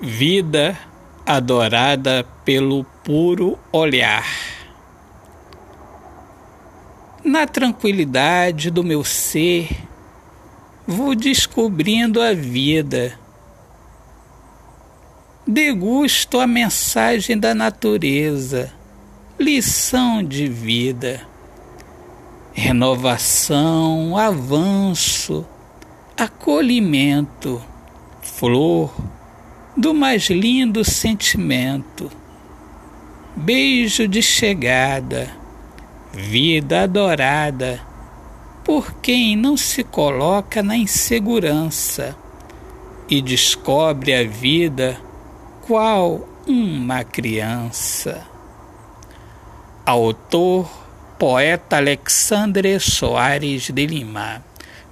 vida adorada pelo puro olhar. Na tranquilidade do meu ser, vou descobrindo a vida. Degusto a mensagem da natureza, lição de vida, renovação, avanço, acolhimento, flor do mais lindo sentimento, beijo de chegada, vida adorada por quem não se coloca na insegurança e descobre a vida qual uma criança. Autor, poeta Alexandre Soares de Lima.